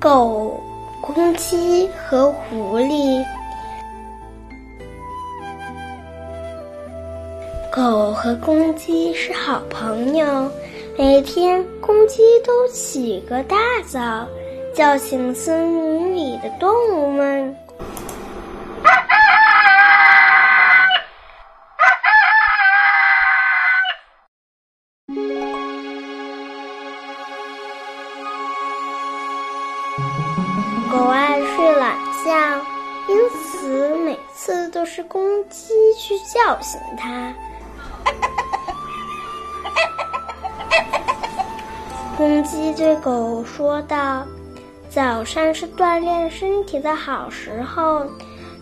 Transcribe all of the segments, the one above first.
狗、公鸡和狐狸。狗和公鸡是好朋友，每天公鸡都起个大早，叫醒森林里的动物们。狗爱睡懒觉，因此每次都是公鸡去叫醒它。公鸡对狗说道：“早上是锻炼身体的好时候，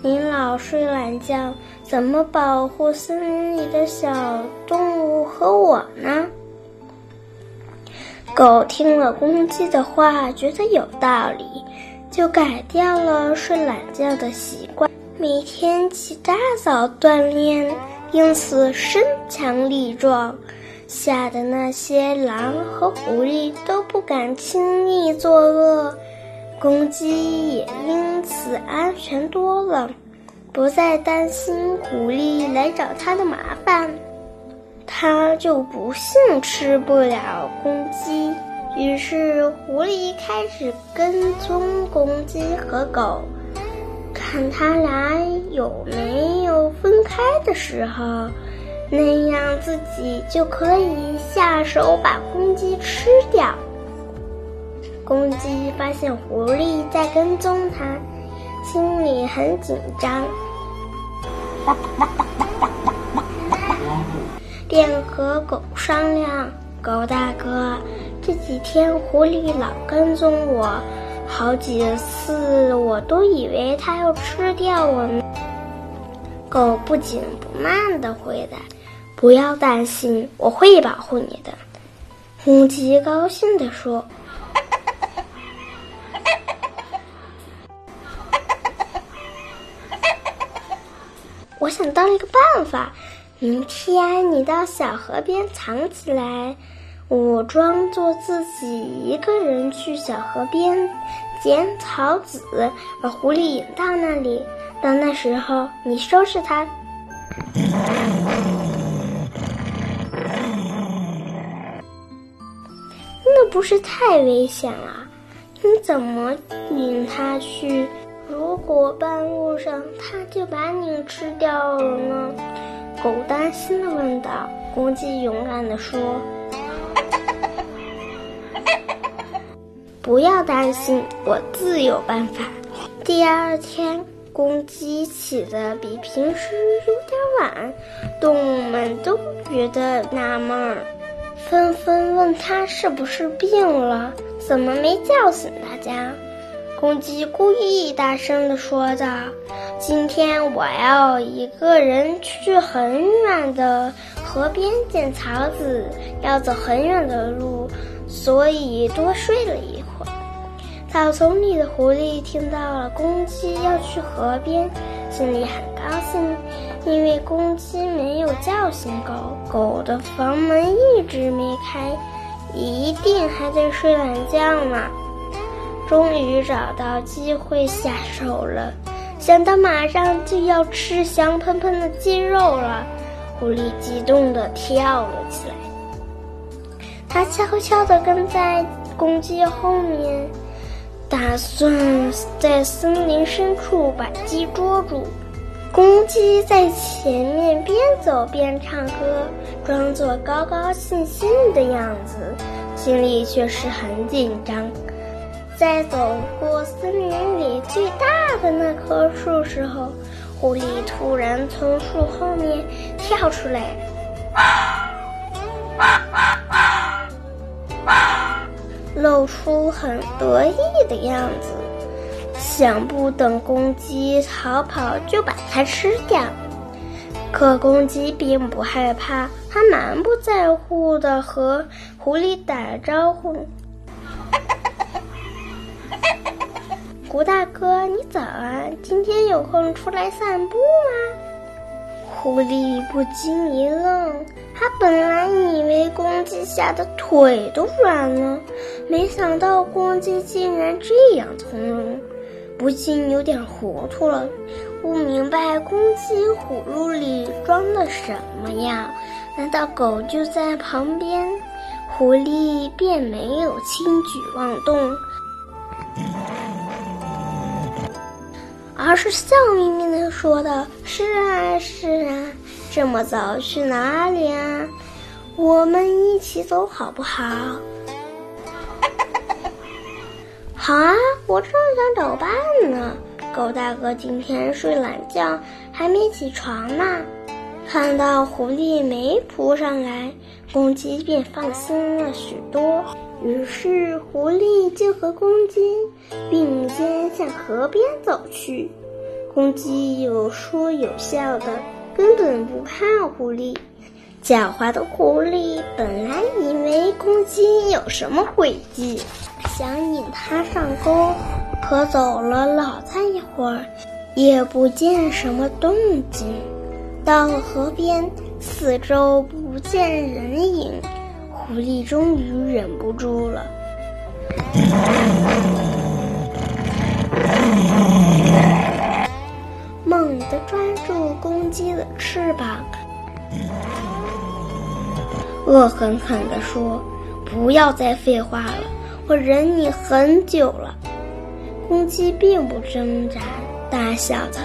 您老睡懒觉，怎么保护森林里的小动物和我呢？”狗听了公鸡的话，觉得有道理，就改掉了睡懒觉的习惯，每天起大早锻炼，因此身强力壮。吓得那些狼和狐狸都不敢轻易作恶，公鸡也因此安全多了，不再担心狐狸来找它的麻烦。它就不信吃不了公鸡，于是狐狸开始跟踪公鸡和狗，看它俩有没有分开的时候。那样自己就可以下手把公鸡吃掉。公鸡发现狐狸在跟踪它，心里很紧张，便和狗商量：“狗大哥，这几天狐狸老跟踪我，好几次我都以为它要吃掉我们。”狗不紧不慢地回答。不要担心，我会保护你的。公鸡高兴地说：“ 我想到了一个办法，明天你到小河边藏起来，我装作自己一个人去小河边捡草籽，把狐狸引到那里。到那时候，你收拾它。”那不是太危险了，你怎么引它去？如果半路上它就把你吃掉了呢？狗担心的问道。公鸡勇敢的说：“不要担心，我自有办法。”第二天，公鸡起得比平时有点晚，动物们都觉得纳闷儿。纷纷问他是不是病了，怎么没叫醒大家？公鸡故意大声地说道：“今天我要一个人去很远的河边捡草籽，要走很远的路，所以多睡了一会儿。”草丛里的狐狸听到了公鸡要去河边，心里很高兴。因为公鸡没有叫醒狗，狗的房门一直没开，一定还在睡懒觉呢。终于找到机会下手了，想到马上就要吃香喷喷的鸡肉了，狐狸激动地跳了起来。它悄悄地跟在公鸡后面，打算在森林深处把鸡捉住。公鸡在前面边走边唱歌，装作高高兴兴的样子，心里却是很紧张。在走过森林里最大的那棵树时候，狐狸突然从树后面跳出来，露出很得意的样子。想不等公鸡逃跑就把它吃掉，可公鸡并不害怕，它满不在乎的和狐狸打招呼：“胡大哥，你早啊！今天有空出来散步吗？”狐狸不禁一愣，他本来以为公鸡吓得腿都软了，没想到公鸡竟然这样从容，不禁有点糊涂了，不明白公鸡葫芦里装的什么呀？难道狗就在旁边？狐狸便没有轻举妄动，而是笑眯眯的说道：“是啊，是啊，这么早去哪里啊？我们一起走好不好？”“好啊，我正想找伴呢。”狗大哥今天睡懒觉，还没起床呢。看到狐狸没扑上来。公鸡便放心了许多，于是狐狸就和公鸡并肩向河边走去。公鸡有说有笑的，根本不怕狐狸。狡猾的狐狸本来以为公鸡有什么诡计，想引它上钩，可走了老大一会儿，也不见什么动静。到了河边。四周不见人影，狐狸终于忍不住了，猛地抓住公鸡的翅膀，恶狠狠地说：“不要再废话了，我忍你很久了。”公鸡并不挣扎，大笑着。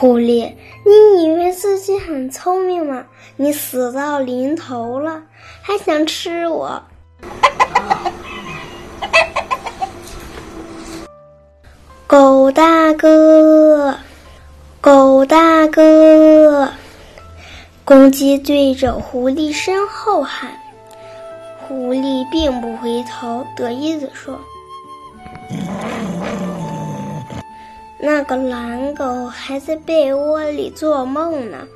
狐狸，你以为自己很聪明吗？你死到临头了，还想吃我？狗大哥，狗大哥！公鸡对着狐狸身后喊。狐狸并不回头，得意地说。那个懒狗还在被窝里做梦呢，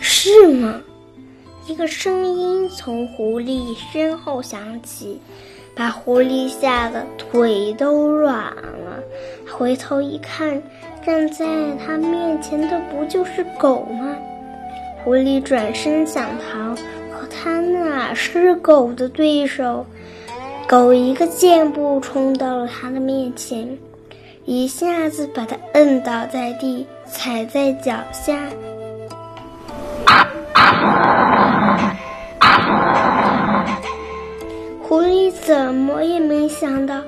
是吗？一个声音从狐狸身后响起，把狐狸吓得腿都软了。回头一看，站在他面前的不就是狗吗？狐狸转身想逃，可他哪是狗的对手？狗一个箭步冲到了他的面前。一下子把它摁倒在地，踩在脚下。狐狸怎么也没想到，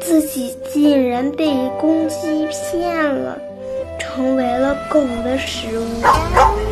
自己竟然被公鸡骗了，成为了狗的食物。